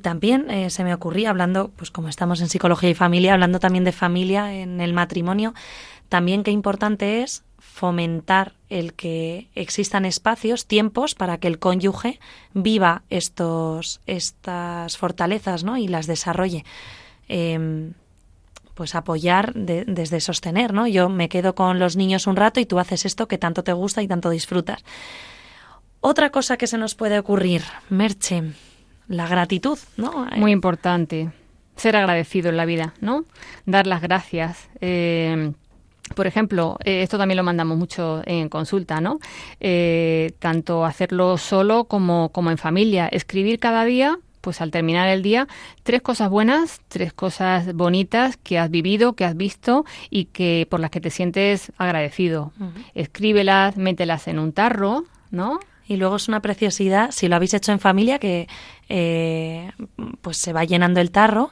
también eh, se me ocurría, hablando, pues como estamos en psicología y familia, hablando también de familia en el matrimonio, también qué importante es fomentar el que existan espacios, tiempos para que el cónyuge viva estos, estas fortalezas ¿no? y las desarrolle. Em, pues apoyar desde sostener, ¿no? Yo me quedo con los niños un rato y tú haces esto que tanto te gusta y tanto disfrutas. Otra cosa que se nos puede ocurrir, Merche, la gratitud, ¿no? Muy importante. Ser agradecido en la vida, ¿no? Dar las gracias. Eh, por ejemplo, eh, esto también lo mandamos mucho en consulta, ¿no? Eh, tanto hacerlo solo como, como en familia. Escribir cada día pues al terminar el día, tres cosas buenas, tres cosas bonitas que has vivido, que has visto y que por las que te sientes agradecido. Escríbelas, mételas en un tarro, ¿no? Y luego es una preciosidad, si lo habéis hecho en familia, que eh, pues se va llenando el tarro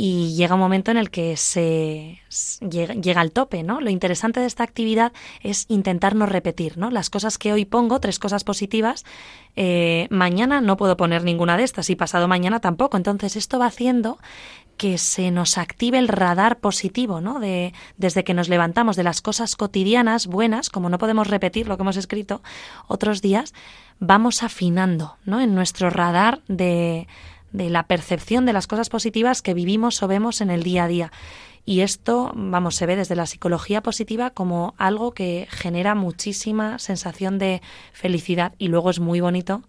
y llega un momento en el que se llega, al tope, ¿no? Lo interesante de esta actividad es intentar no repetir, ¿no? Las cosas que hoy pongo, tres cosas positivas, eh, mañana no puedo poner ninguna de estas y pasado mañana tampoco. Entonces esto va haciendo que se nos active el radar positivo, ¿no? De, desde que nos levantamos de las cosas cotidianas buenas, como no podemos repetir lo que hemos escrito otros días, vamos afinando, ¿no? En nuestro radar de de la percepción de las cosas positivas que vivimos o vemos en el día a día. Y esto, vamos, se ve desde la psicología positiva como algo que genera muchísima sensación de felicidad y luego es muy bonito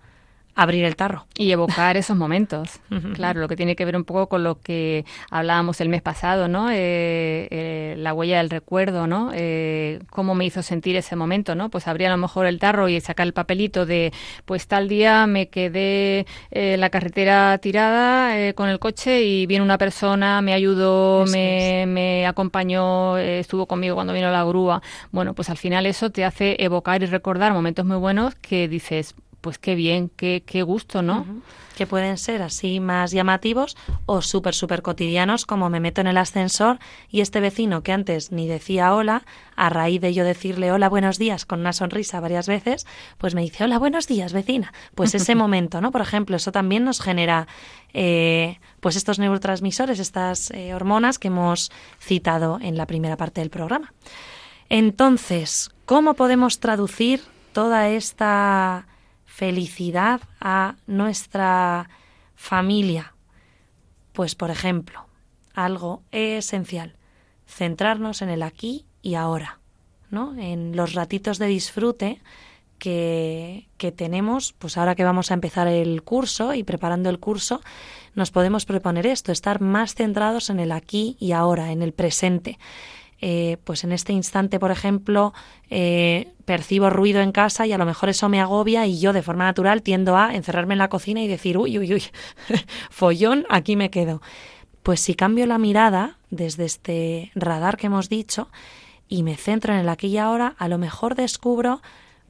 abrir el tarro. Y evocar esos momentos. (laughs) claro, lo que tiene que ver un poco con lo que hablábamos el mes pasado, ¿no? Eh, eh, la huella del recuerdo, ¿no? Eh, cómo me hizo sentir ese momento, ¿no? Pues abrir a lo mejor el tarro y sacar el papelito de, pues tal día me quedé en la carretera tirada con el coche y viene una persona, me ayudó, me, me acompañó, estuvo conmigo cuando vino la grúa. Bueno, pues al final eso te hace evocar y recordar momentos muy buenos que dices, pues qué bien, qué, qué gusto, ¿no? Que pueden ser así más llamativos o súper, súper cotidianos, como me meto en el ascensor y este vecino que antes ni decía hola, a raíz de yo decirle hola, buenos días con una sonrisa varias veces, pues me dice hola, buenos días, vecina. Pues ese (laughs) momento, ¿no? Por ejemplo, eso también nos genera eh, pues estos neurotransmisores, estas eh, hormonas que hemos citado en la primera parte del programa. Entonces, ¿cómo podemos traducir toda esta felicidad a nuestra familia? Pues, por ejemplo, algo esencial, centrarnos en el aquí y ahora, ¿no? En los ratitos de disfrute que, que, tenemos, pues ahora que vamos a empezar el curso y preparando el curso, nos podemos proponer esto, estar más centrados en el aquí y ahora, en el presente. Eh, pues en este instante, por ejemplo, eh, percibo ruido en casa y a lo mejor eso me agobia y yo de forma natural tiendo a encerrarme en la cocina y decir, uy, uy, uy, (laughs) follón, aquí me quedo. Pues si cambio la mirada desde este radar que hemos dicho y me centro en el aquí y ahora, a lo mejor descubro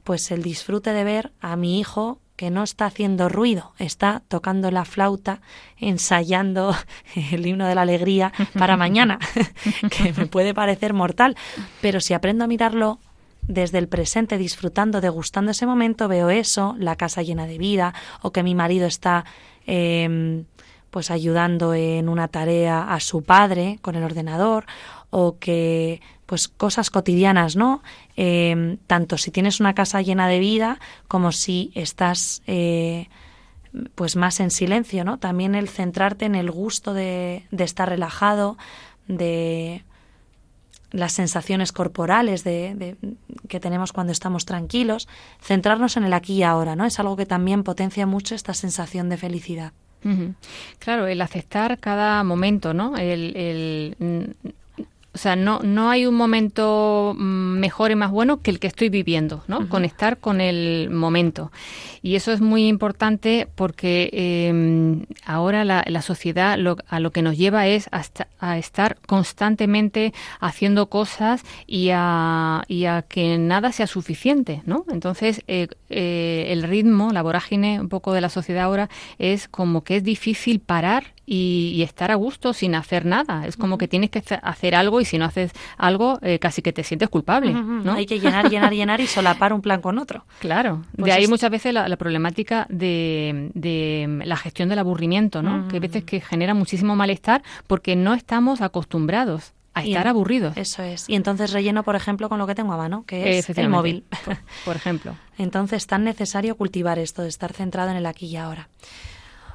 pues el disfrute de ver a mi hijo que no está haciendo ruido, está tocando la flauta, ensayando (laughs) el himno de la alegría para mañana, (laughs) que me puede parecer mortal, pero si aprendo a mirarlo desde el presente, disfrutando, degustando ese momento, veo eso, la casa llena de vida, o que mi marido está em, pues ayudando en una tarea a su padre con el ordenador, o que pues cosas cotidianas, ¿no? Eh, tanto si tienes una casa llena de vida como si estás eh, pues más en silencio, ¿no? También el centrarte en el gusto de, de estar relajado, de las sensaciones corporales de, que tenemos cuando estamos tranquilos, centrarnos en el aquí y ahora, ¿no? Es algo que también potencia mucho esta sensación de felicidad. Claro, el aceptar cada momento, ¿no? El, sea, no, no hay un momento mm, mejor y más bueno que el que estoy viviendo, ¿no? Conectar con el momento. Y eso es muy importante porque em, ahora la, la sociedad a lo que nos lleva es a, estar constantemente haciendo cosas y a, y a, que nada sea suficiente, ¿no? Entonces, eh, eh, el ritmo, la vorágine un poco de la sociedad ahora es como que es difícil parar y, estar a gusto sin hacer nada. Es como que tienes que hacer algo y si no haces algo, eh, casi que te sientes culpable. ¿no? Hay que llenar, llenar, llenar y solapar un plan con otro. (laughs) Claro. de pues ahí muchas veces la, problemática de, de, la gestión del aburrimiento, ¿no? Que hay veces que genera muchísimo malestar porque no estamos acostumbrados a estar aburridos. Eso es. Y entonces relleno, por ejemplo, con lo que tengo a mano, que es el móvil. por ejemplo. (laughs) Entonces, tan necesario cultivar esto de estar centrado en el aquí y ahora.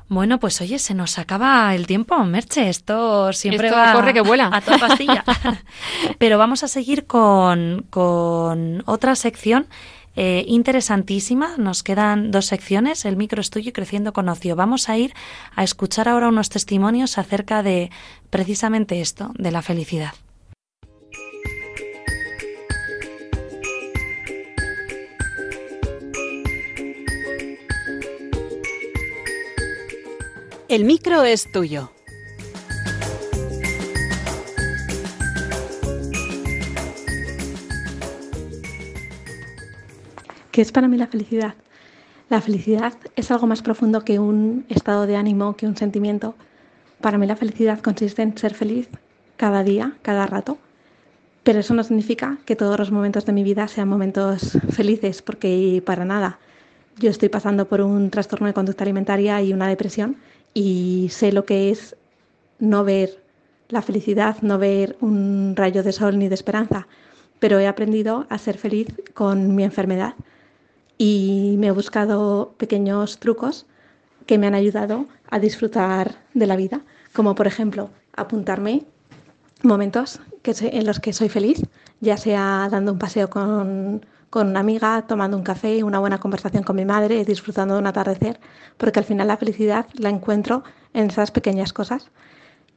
Bueno, pues oye, se nos acaba el tiempo, Merche. Esto siempre va corre que vuela. a toda pastilla. (laughs) Pero vamos a seguir con, con otra sección eh, interesantísima. Nos quedan dos secciones, el micro estudio y creciendo con ocio. Vamos a ir a escuchar ahora unos testimonios acerca de precisamente esto, de la felicidad. El micro es tuyo. ¿Qué es para mí la felicidad? La felicidad es algo más profundo que un estado de ánimo, que un sentimiento. Para mí la felicidad consiste en ser feliz cada día, cada rato. Pero eso no significa que todos los momentos de mi vida sean momentos felices, porque para nada. Yo estoy pasando por un trastorno de conducta alimentaria y una depresión y sé lo que es no ver la felicidad, no ver un rayo de sol ni de esperanza, pero he aprendido a ser feliz con mi enfermedad. Y me he buscado pequeños trucos que me han ayudado a disfrutar de la vida, como por ejemplo apuntarme momentos en los que soy feliz, ya sea dando un paseo con, con una amiga, tomando un café, una buena conversación con mi madre, disfrutando de un atardecer, porque al final la felicidad la encuentro en esas pequeñas cosas.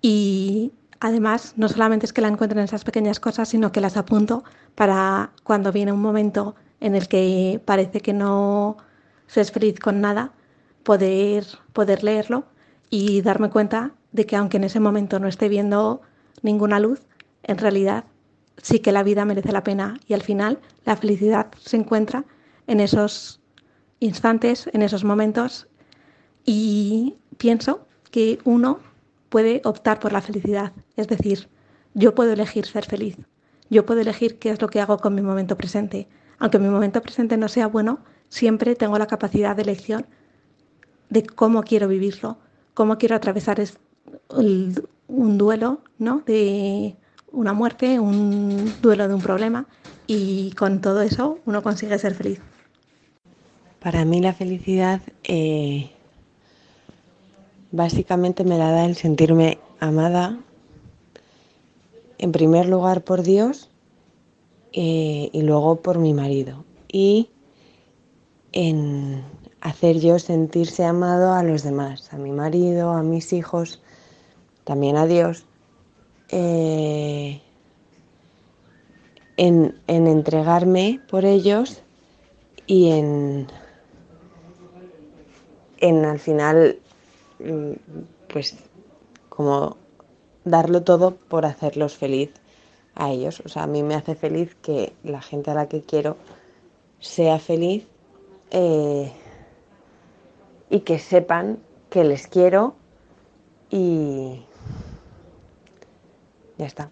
Y además, no solamente es que la encuentro en esas pequeñas cosas, sino que las apunto para cuando viene un momento en el que parece que no se es feliz con nada, poder, poder leerlo y darme cuenta de que aunque en ese momento no esté viendo ninguna luz, en realidad sí que la vida merece la pena y al final la felicidad se encuentra en esos instantes, en esos momentos. Y pienso que uno puede optar por la felicidad, es decir, yo puedo elegir ser feliz, yo puedo elegir qué es lo que hago con mi momento presente, aunque mi momento presente no sea bueno, siempre tengo la capacidad de elección de cómo quiero vivirlo, cómo quiero atravesar un duelo, ¿no? De una muerte, un duelo de un problema y con todo eso uno consigue ser feliz. Para mí la felicidad eh, básicamente me la da el sentirme amada, en primer lugar por Dios eh, y luego por mi marido. Y en hacer yo sentirse amado a los demás, a mi marido, a mis hijos, también a Dios. Eh, en, en, entregarme por ellos y en, en al final, mm, pues como darlo todo por hacerlos feliz a ellos. O sea, a mí me hace feliz que la gente a la que quiero sea feliz eh, y que sepan que les quiero y ya está.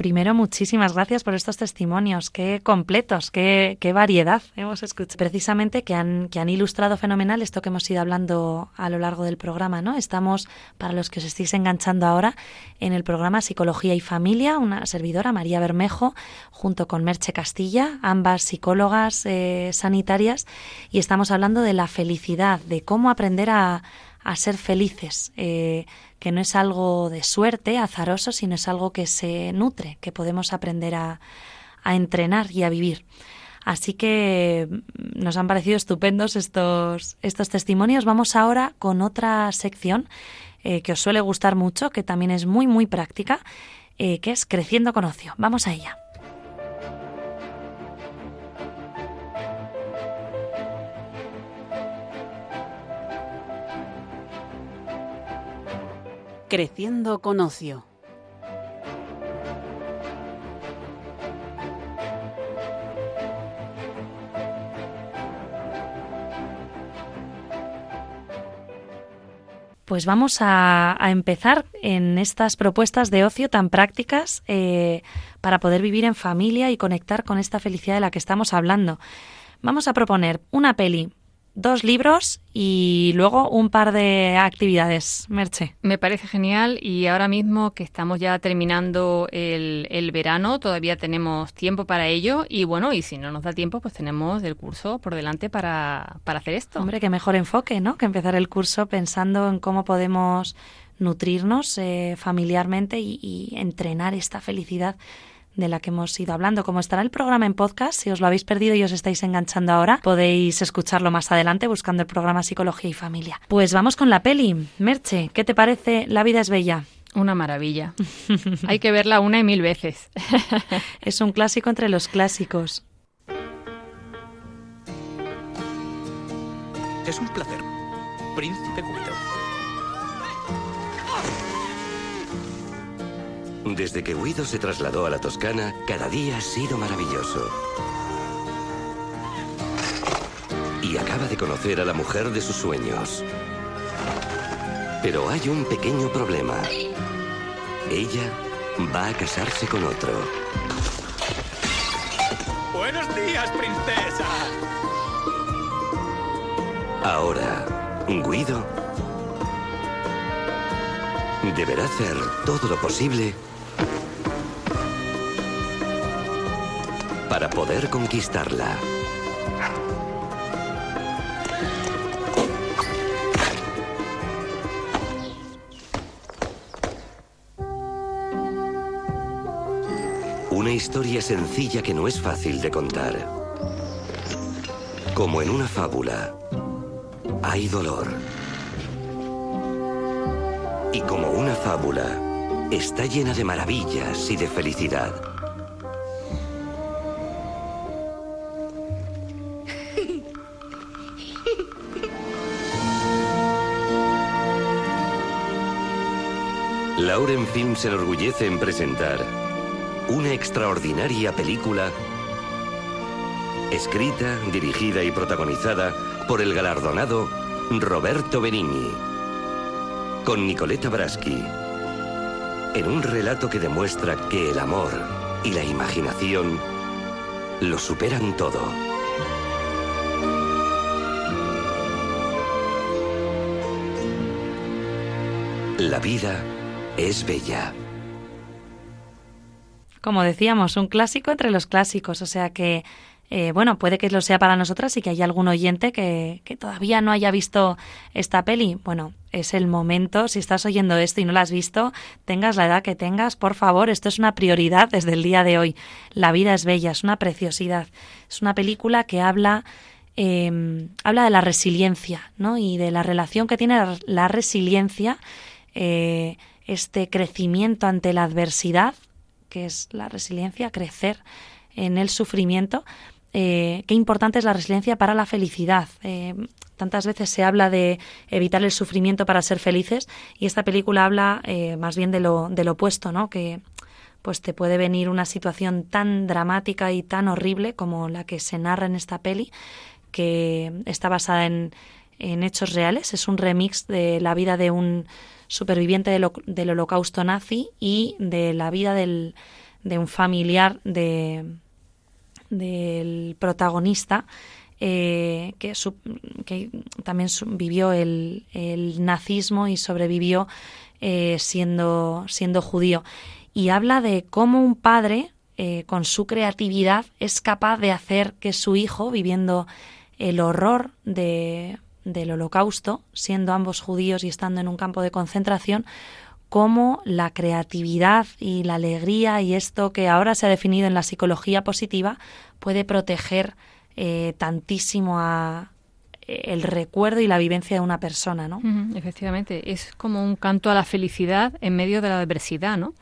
Primero, muchísimas gracias por estos testimonios, qué completos, qué, qué, variedad hemos escuchado. Precisamente que han, que han ilustrado fenomenal esto que hemos ido hablando a lo largo del programa, ¿no? Estamos, para los que os estéis enganchando ahora, en el programa Psicología y Familia, una servidora, María Bermejo, junto con Merche Castilla, ambas psicólogas eh, sanitarias, y estamos hablando de la felicidad, de cómo aprender a, a ser felices. Eh, que no es algo de suerte, azaroso, sino es algo que se nutre, que podemos aprender a, entrenar y a vivir. Así que mm, nos han parecido estupendos estos, estos testimonios. Vamos ahora con otra sección eh, que os suele gustar mucho, que también es muy, muy práctica, eh, que es Creciendo con Ocio. Vamos a ella. Creciendo con ocio. Pues vamos a, empezar en estas propuestas de ocio tan prácticas eh, para poder vivir en familia y conectar con esta felicidad de la que estamos hablando. Vamos a proponer una peli dos libros y luego un par de actividades, Merche. Me parece genial y ahora mismo que estamos ya terminando el, el, verano, todavía tenemos tiempo para ello y bueno, y si no nos da tiempo, pues tenemos el curso por delante para, para hacer esto. Hombre, qué mejor enfoque, ¿no? Que empezar el curso pensando en cómo podemos nutrirnos eh, familiarmente y, y entrenar esta felicidad de la que hemos ido hablando. Como estará el programa en podcast, si os lo habéis perdido y os estáis enganchando ahora, podéis escucharlo más adelante buscando el programa Psicología y Familia. Pues vamos con la peli. Merche, ¿qué te parece La vida es bella? Una maravilla. Hay que verla una y mil veces. (laughs) es un clásico entre los clásicos. Es un placer, príncipe. Desde que Guido se trasladó a la Toscana, cada día ha sido maravilloso. Y acaba de conocer a la mujer de sus sueños. Pero hay un pequeño problema. Ella va a casarse con otro. Buenos días, princesa. Ahora, Guido deberá hacer todo lo posible para poder conquistarla. Una historia sencilla que no es fácil de contar. Como en una fábula, hay dolor. Y como una fábula, está llena de maravillas y de felicidad. Lauren Film se enorgullece en presentar una extraordinaria película escrita, dirigida y protagonizada por el galardonado Roberto Benigni, con Nicoletta Braschi, en un relato que demuestra que el amor y la imaginación lo superan todo. La vida es bella. Como decíamos, un clásico entre los clásicos, o sea que eh, bueno, puede que lo sea para nosotras y que haya algún oyente que, que, todavía no haya visto esta peli. Bueno, es el momento, si estás oyendo esto y no la has visto, tengas la edad que tengas, por favor, esto es una prioridad desde el día de hoy. La vida es bella, es una preciosidad. Es una película que habla... Eh, habla de la resiliencia, ¿no? Y de la relación que tiene la resiliencia, eh, este crecimiento ante la adversidad, que es la resiliencia, crecer en el sufrimiento, eh, qué importante es la resiliencia para la felicidad. Eh, tantas veces se habla de evitar el sufrimiento para ser felices y esta película habla eh, más bien de lo, del opuesto, ¿no? Que pues te puede venir una situación tan dramática y tan horrible como la que se narra en esta peli, que está basada en, en hechos reales. Es un remix de la vida de un superviviente del, del holocausto nazi y de la vida del, de un familiar de, del protagonista eh, que, también vivió el, el, nazismo y sobrevivió eh, siendo, siendo judío. Y habla de cómo un padre, eh, con su creatividad, es capaz de hacer que su hijo, viviendo el horror de, del holocausto, siendo ambos judíos y estando en un campo de concentración, cómo la creatividad y la alegría y esto que ahora se ha definido en la psicología positiva puede proteger eh, tantísimo a, eh, el recuerdo y la vivencia de una persona, ¿no? efectivamente, es como un canto a la felicidad en medio de la adversidad, ¿no?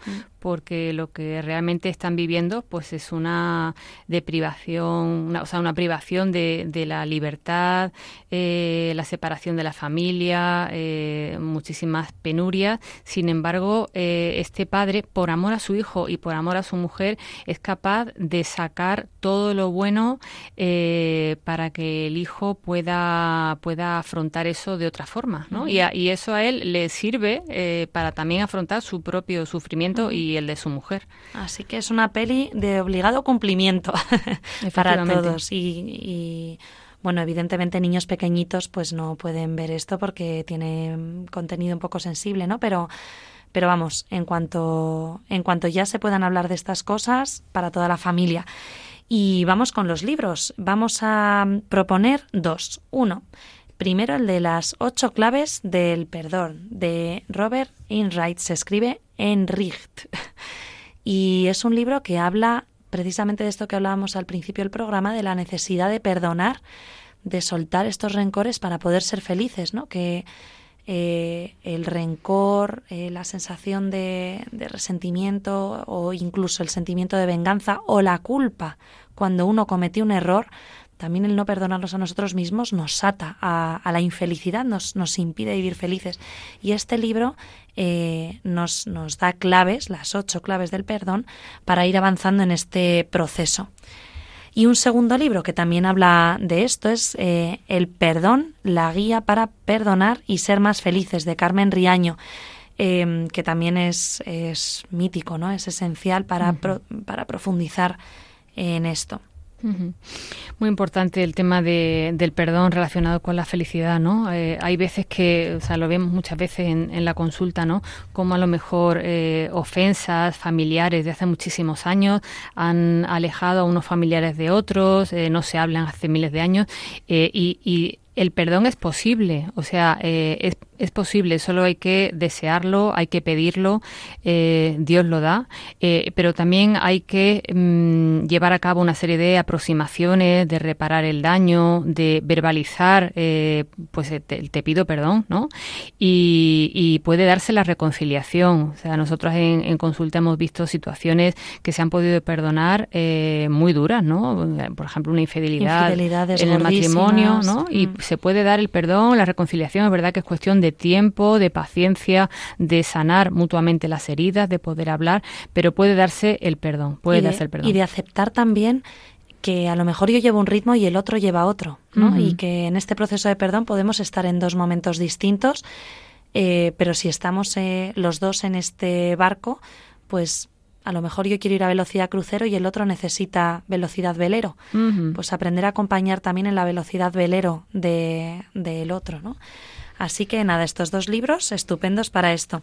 Porque lo que realmente están viviendo pues es una deprivación, o sea, una privación de, de la libertad, eh, la separación de la familia, eh, muchísimas penurias. Sin embargo, eh, este padre, por amor a su hijo y por amor a su mujer, es capaz de sacar todo lo bueno para que el hijo pueda, pueda afrontar eso de otra forma, ¿no? y, y, eso a él le sirve para también afrontar su propio sufrimiento y el de su mujer. Así que es una peli de obligado cumplimiento (laughs) para todos. Y, bueno, evidentemente niños pequeñitos pues no pueden ver esto porque tiene contenido un poco sensible, ¿no? Pero pero vamos, en cuanto en cuanto ya se puedan hablar de estas cosas para toda la familia. Y vamos con los libros. Vamos a proponer dos. Uno, Primero el de las ocho claves del perdón, de Robert Enright. Se escribe Enricht. Y es un libro que habla precisamente de esto que hablábamos al principio del programa, de la necesidad de perdonar, de soltar estos rencores para poder ser felices, ¿no? Que eh, el rencor, eh, la sensación de, de, resentimiento o incluso el sentimiento de venganza o la culpa cuando uno cometió un error también el no perdonarnos a nosotros mismos nos ata a, la infelicidad, nos, nos, impide vivir felices. Y este libro eh, nos, nos da claves, las ocho claves del perdón, para ir avanzando en este proceso. Y un segundo libro que también habla de esto es eh, El perdón, la guía para perdonar y ser más felices, de Carmen Riaño. Em, que también es, es, mítico, ¿no? Es esencial para, para profundizar en esto. Muy importante el tema de, del perdón relacionado con la felicidad, ¿no? Eh, hay veces que, o sea, lo vemos muchas veces en, la consulta, ¿no? Como a lo mejor eh, ofensas familiares de hace muchísimos años han alejado a unos familiares de otros, eh, no se hablan hace miles de años y, y el perdón es posible, o sea, eh, es, es, posible, solo hay que desearlo, hay que pedirlo, eh, Dios lo da, eh, pero también hay que mm, llevar a cabo una serie de aproximaciones, de reparar el daño, de verbalizar, pues te, pido perdón, ¿no? Y, puede darse la reconciliación, o sea, nosotros en, consulta hemos visto situaciones que se han podido perdonar muy duras, ¿no? Por ejemplo, una infidelidad en el matrimonio, ¿no? Y mm se puede dar el perdón, la reconciliación, es verdad que es cuestión de tiempo, de paciencia, de sanar mutuamente las heridas, de poder hablar, pero puede darse el perdón, puede darse el perdón. Y de aceptar también que a lo mejor yo llevo un ritmo y el otro lleva otro, ¿no? Y que en este proceso de perdón podemos estar en dos momentos distintos, eh, pero si estamos eh, los dos en este barco, pues a lo mejor yo quiero ir a velocidad crucero y el otro necesita velocidad velero. Pues aprender a acompañar también en la velocidad velero del de, otro, ¿no? Así que nada, estos dos libros estupendos para esto.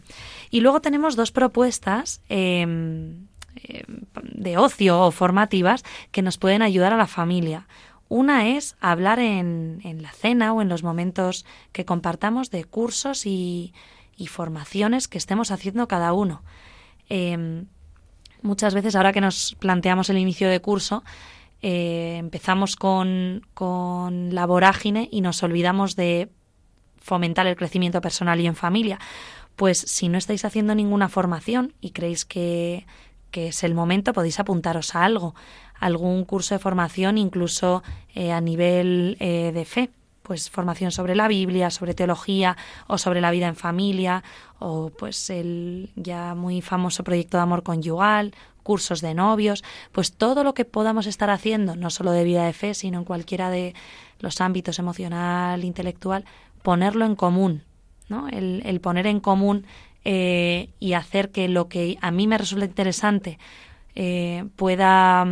Y luego tenemos dos propuestas em, em, de ocio o formativas que nos pueden ayudar a la familia. Una es hablar en, en la cena o en los momentos que compartamos de cursos y, y formaciones que estemos haciendo cada uno. Eh, muchas veces, ahora que nos planteamos el inicio de curso, eh, empezamos con, con la vorágine y nos olvidamos de fomentar el crecimiento personal y en familia. Pues si no estáis haciendo ninguna formación y creéis que, que es el momento, podéis apuntaros a algo, algún curso de formación, incluso eh, a nivel eh, de fe pues formación sobre la Biblia, sobre teología o sobre la vida en familia o pues el ya muy famoso proyecto de amor conyugal, cursos de novios, pues todo lo que podamos estar haciendo, no solo de vida de fe, sino en cualquiera de los ámbitos emocional, intelectual, ponerlo en común, ¿no? El, poner en común eh, y hacer que lo que a mí me resulta interesante eh, pueda,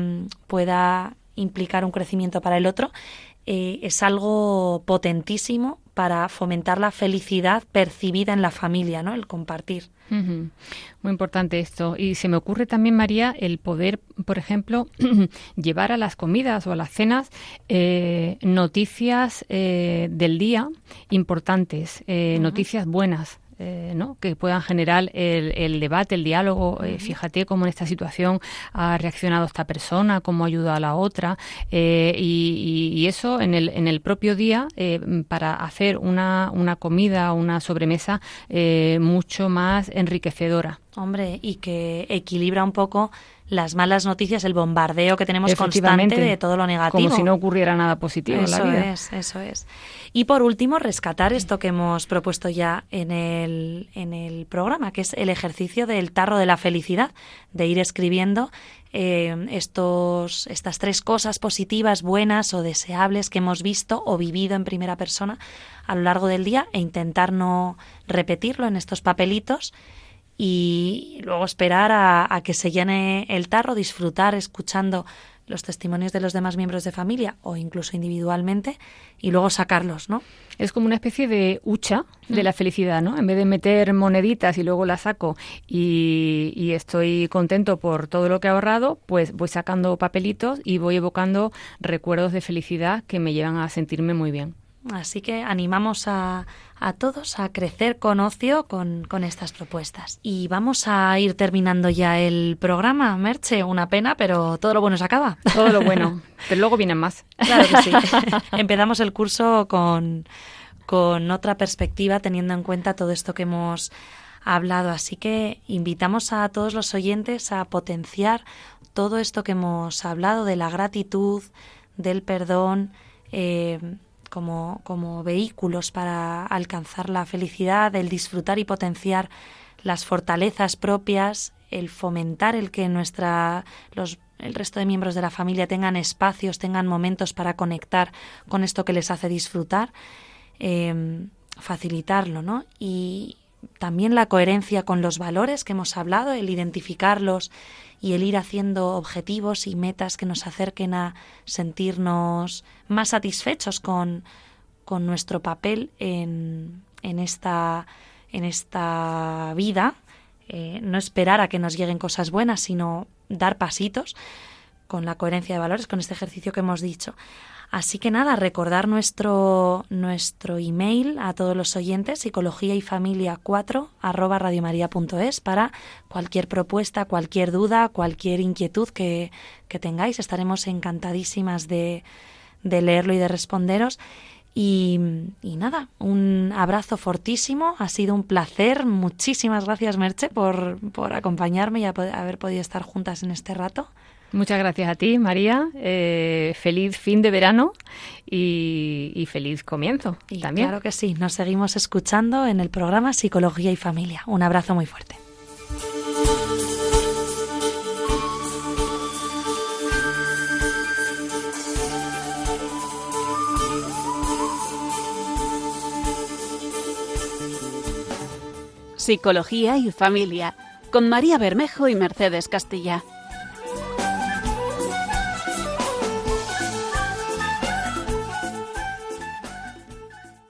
pueda implicar un crecimiento para el otro eh, es algo potentísimo para fomentar la felicidad percibida en la familia, ¿no? El compartir. Muy importante esto. Y se me ocurre también, María, el poder, por ejemplo, (clears throat) llevar a las comidas o a las cenas eh, noticias eh, del día importantes, noticias buenas. Eh, ¿no? que puedan generar el, debate, el diálogo. Eh, fíjate cómo en esta situación ha reaccionado esta persona, cómo ayuda a la otra. Eh, y, eso en el, en el propio día, para hacer una, una comida, una sobremesa mucho más enriquecedora. Hombre, y que equilibra un poco las malas noticias, el bombardeo que tenemos constante de todo lo negativo. Como si no ocurriera nada positivo eso en la vida. es, eso es. Y por último, rescatar esto que hemos propuesto ya en el, en el programa, que es el ejercicio del tarro de la felicidad, de ir escribiendo eh, estos, estas tres cosas positivas, buenas o deseables que hemos visto o vivido en primera persona a lo largo del día e intentar no repetirlo en estos papelitos y luego esperar a, que se llene el tarro, disfrutar escuchando los testimonios de los demás miembros de familia o incluso individualmente y luego sacarlos, ¿no? Es como una especie de hucha de mm. la felicidad, ¿no? En vez de meter moneditas y luego las saco y, y, estoy contento por todo lo que he ahorrado, pues voy sacando papelitos y voy evocando recuerdos de felicidad que me llevan a sentirme muy bien. Así que animamos a, a todos a crecer con ocio con, con, estas propuestas. Y vamos a ir terminando ya el programa, Merche. Una pena, pero todo lo bueno se acaba. Todo lo bueno. (laughs) pero luego vienen más. Claro que sí. (laughs) Empezamos el curso con, con otra perspectiva, teniendo en cuenta todo esto que hemos hablado. Así que invitamos a todos los oyentes a potenciar todo esto que hemos hablado de la gratitud, del perdón eh, como, como vehículos para alcanzar la felicidad, el disfrutar y potenciar las fortalezas propias, el fomentar el que nuestra los el resto de miembros de la familia tengan espacios, tengan momentos para conectar con esto que les hace disfrutar, em, facilitarlo, ¿no? Y también la coherencia con los valores que hemos hablado, el identificarlos y el ir haciendo objetivos y metas que nos acerquen a sentirnos más satisfechos con, con nuestro papel en, en, esta, en esta vida. Eh, no esperar a que nos lleguen cosas buenas, sino dar pasitos con la coherencia de valores, con este ejercicio que hemos dicho. Así que nada, recordar nuestro, nuestro email a todos los oyentes, psicología y familia 4 arroba radiomaria.es para cualquier propuesta, cualquier duda, cualquier inquietud que, que tengáis. Estaremos encantadísimas de, de leerlo y de responderos. Y, y, nada, un abrazo fortísimo, ha sido un placer. Muchísimas gracias, Merche, por, por acompañarme y haber podido estar juntas en este rato. Muchas gracias a ti, María. Eh, feliz fin de verano y, feliz comienzo también. Claro que sí. Nos seguimos escuchando en el programa Psicología y Familia. Un abrazo muy fuerte. Psicología y Familia con María Bermejo y Mercedes Castilla.